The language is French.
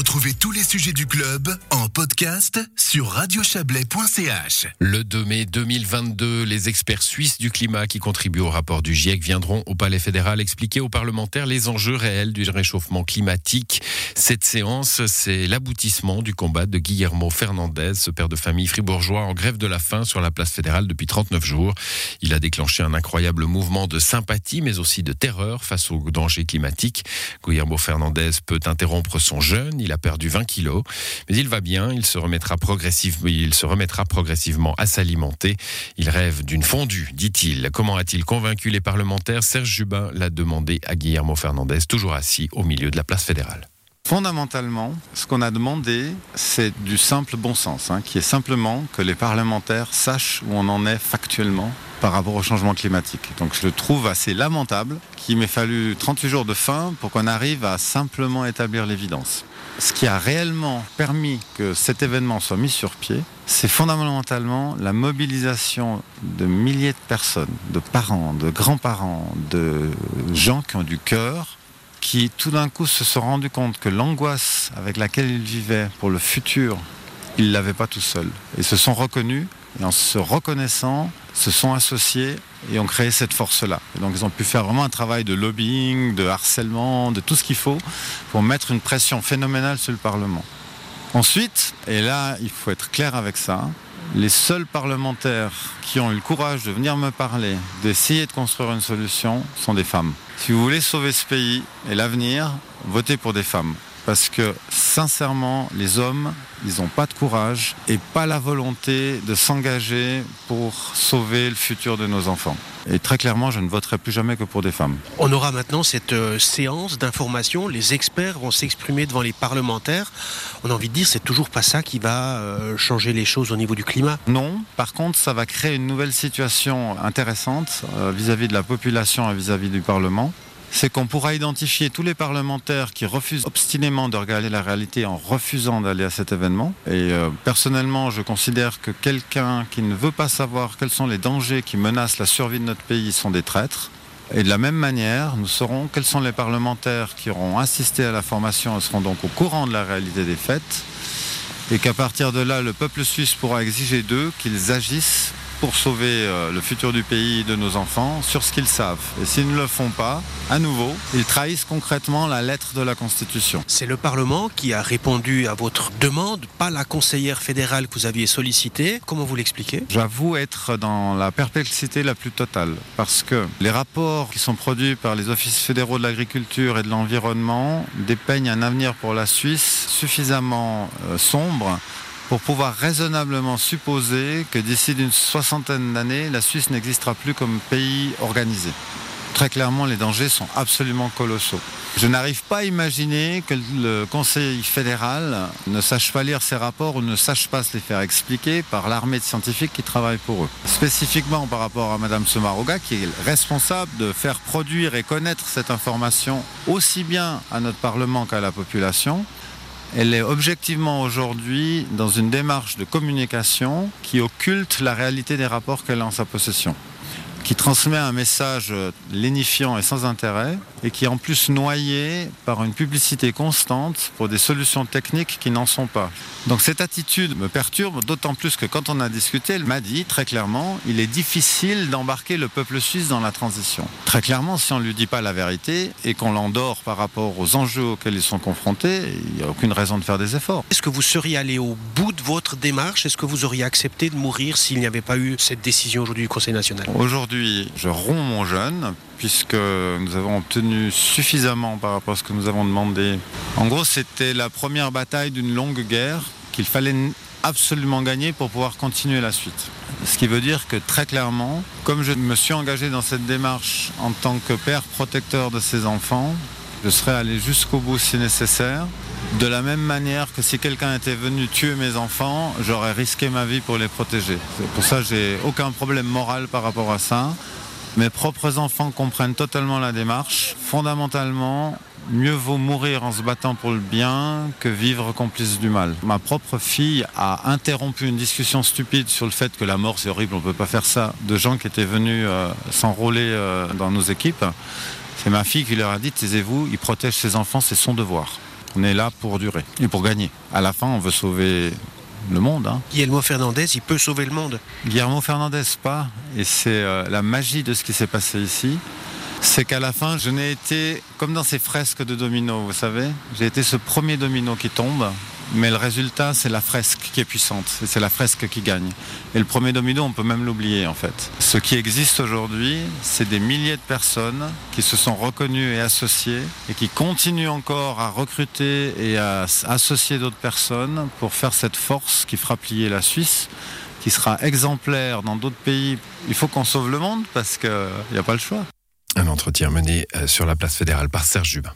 Retrouvez tous les sujets du club en podcast sur radiochablais.ch. Le 2 mai 2022, les experts suisses du climat qui contribuent au rapport du GIEC viendront au Palais fédéral expliquer aux parlementaires les enjeux réels du réchauffement climatique. Cette séance, c'est l'aboutissement du combat de Guillermo Fernandez, ce père de famille fribourgeois en grève de la faim sur la place fédérale depuis 39 jours. Il a déclenché un incroyable mouvement de sympathie mais aussi de terreur face aux dangers climatiques. Guillermo Fernandez peut interrompre son jeûne, il a perdu 20 kilos, mais il va bien, il se remettra progressivement, il se remettra progressivement à s'alimenter. Il rêve d'une fondue, dit-il. Comment a-t-il convaincu les parlementaires? Serge Jubin l'a demandé à Guillermo Fernandez, toujours assis au milieu de la place fédérale. Fondamentalement, ce qu'on a demandé, c'est du simple bon sens, hein, qui est simplement que les parlementaires sachent où on en est factuellement par rapport au changement climatique. Donc je le trouve assez lamentable qu'il m'ait fallu 38 jours de faim pour qu'on arrive à simplement établir l'évidence. Ce qui a réellement permis que cet événement soit mis sur pied, c'est fondamentalement la mobilisation de milliers de personnes, de parents, de grands-parents, de gens qui ont du cœur, qui tout d'un coup se sont rendus compte que l'angoisse avec laquelle ils vivaient pour le futur, ils ne l'avaient pas tout seuls. Et se sont reconnus, et en se reconnaissant, se sont associés et ont créé cette force-là. Donc ils ont pu faire vraiment un travail de lobbying, de harcèlement, de tout ce qu'il faut pour mettre une pression phénoménale sur le Parlement. Ensuite, et là il faut être clair avec ça, les seuls parlementaires qui ont eu le courage de venir me parler, d'essayer de construire une solution, sont des femmes. Si vous voulez sauver ce pays et l'avenir, votez pour des femmes. Parce que sincèrement, les hommes, ils n'ont pas de courage et pas la volonté de s'engager pour sauver le futur de nos enfants. Et très clairement, je ne voterai plus jamais que pour des femmes. On aura maintenant cette euh, séance d'information. Les experts vont s'exprimer devant les parlementaires. On a envie de dire, c'est toujours pas ça qui va euh, changer les choses au niveau du climat. Non. Par contre, ça va créer une nouvelle situation intéressante euh, vis-à-vis de la population et vis à -vis du Parlement c'est qu'on pourra identifier tous les parlementaires qui refusent obstinément de regarder la réalité en refusant d'aller à cet événement. Et euh, personnellement, je considère que quelqu'un qui ne veut pas savoir quels sont les dangers qui menacent la survie de notre pays sont des traîtres. Et de la même manière, nous saurons quels sont les parlementaires qui auront assisté à la formation et seront donc au courant de la réalité des faits. Et qu'à partir de là, le peuple suisse pourra exiger d'eux qu'ils agissent pour sauver euh, le futur du pays et de nos enfants sur ce qu'ils savent. Et s'ils ne le font pas, à nouveau, ils trahissent concrètement la lettre de la Constitution. C'est le Parlement qui a répondu à votre demande, pas la conseillère fédérale que vous aviez sollicitée. Comment vous l'expliquez? J'avoue être dans la perplexité la plus totale, parce que les rapports qui sont produits par les offices fédéraux de l'agriculture et de l'environnement dépeignent un avenir pour la Suisse suffisamment euh, sombre pour pouvoir raisonnablement supposer que d'ici d'une soixantaine d'années, la Suisse n'existera plus comme pays organisé. Très clairement, les dangers sont absolument colossaux. Je n'arrive pas à imaginer que le Conseil fédéral ne sache pas lire ces rapports ou ne sache pas se les faire expliquer par l'armée de scientifiques qui travaillent pour eux. Spécifiquement par rapport à Madame Somaroga, qui est responsable de faire produire et connaître cette information aussi bien à notre Parlement qu'à la population, elle est objectivement aujourd'hui dans une démarche de communication qui occulte la réalité des rapports qu'elle a en sa possession qui transmet un message lénifiant et sans intérêt, et qui est en plus noyé par une publicité constante pour des solutions techniques qui n'en sont pas. Donc cette attitude me perturbe, d'autant plus que quand on a discuté, elle m'a dit très clairement, il est difficile d'embarquer le peuple suisse dans la transition. Très clairement, si on ne lui dit pas la vérité et qu'on l'endort par rapport aux enjeux auxquels ils sont confrontés, il n'y a aucune raison de faire des efforts. Est-ce que vous seriez allé au bout de votre démarche? Est-ce que vous auriez accepté de mourir s'il n'y avait pas eu cette décision aujourd'hui du Conseil national? Aujourd'hui, je romps mon jeûne puisque nous avons obtenu suffisamment par rapport à ce que nous avons demandé. En gros, c'était la première bataille d'une longue guerre qu'il fallait absolument gagner pour pouvoir continuer la suite. Ce qui veut dire que très clairement, comme je me suis engagé dans cette démarche en tant que père protecteur de ces enfants, je serais allé jusqu'au bout si nécessaire. De la même manière que si quelqu'un était venu tuer mes enfants, j'aurais risqué ma vie pour les protéger. Pour ça, j'ai aucun problème moral par rapport à ça. Mes propres enfants comprennent totalement la démarche. Fondamentalement, mieux vaut mourir en se battant pour le bien que vivre complice du mal. Ma propre fille a interrompu une discussion stupide sur le fait que la mort c'est horrible, on ne peut pas faire ça, de gens qui étaient venus euh, s'enrôler euh, dans nos équipes. C'est ma fille qui leur a dit, taisez-vous, il protège ses enfants, c'est son devoir. On est là pour durer et pour gagner. À la fin, on veut sauver le monde. Hein. Guillermo Fernandez, il peut sauver le monde. Guillermo Fernandez, pas. Et c'est euh, la magie de ce qui s'est passé ici. C'est qu'à la fin, je n'ai été comme dans ces fresques de domino, vous savez. J'ai été ce premier domino qui tombe, mais le résultat, c'est la fresque qui est puissante. Et c'est la fresque qui gagne. Et le premier domino, on peut même l'oublier, en fait. Ce qui existe aujourd'hui, c'est des milliers de personnes qui se sont reconnues et associées et qui continuent encore à recruter et à associer d'autres personnes pour faire cette force qui fera plier la Suisse qui sera exemplaire dans d'autres pays. Il faut qu'on sauve le monde parce qu'il n'y a pas le choix. Un entretien mené euh, sur la place fédérale par Serge Jubin.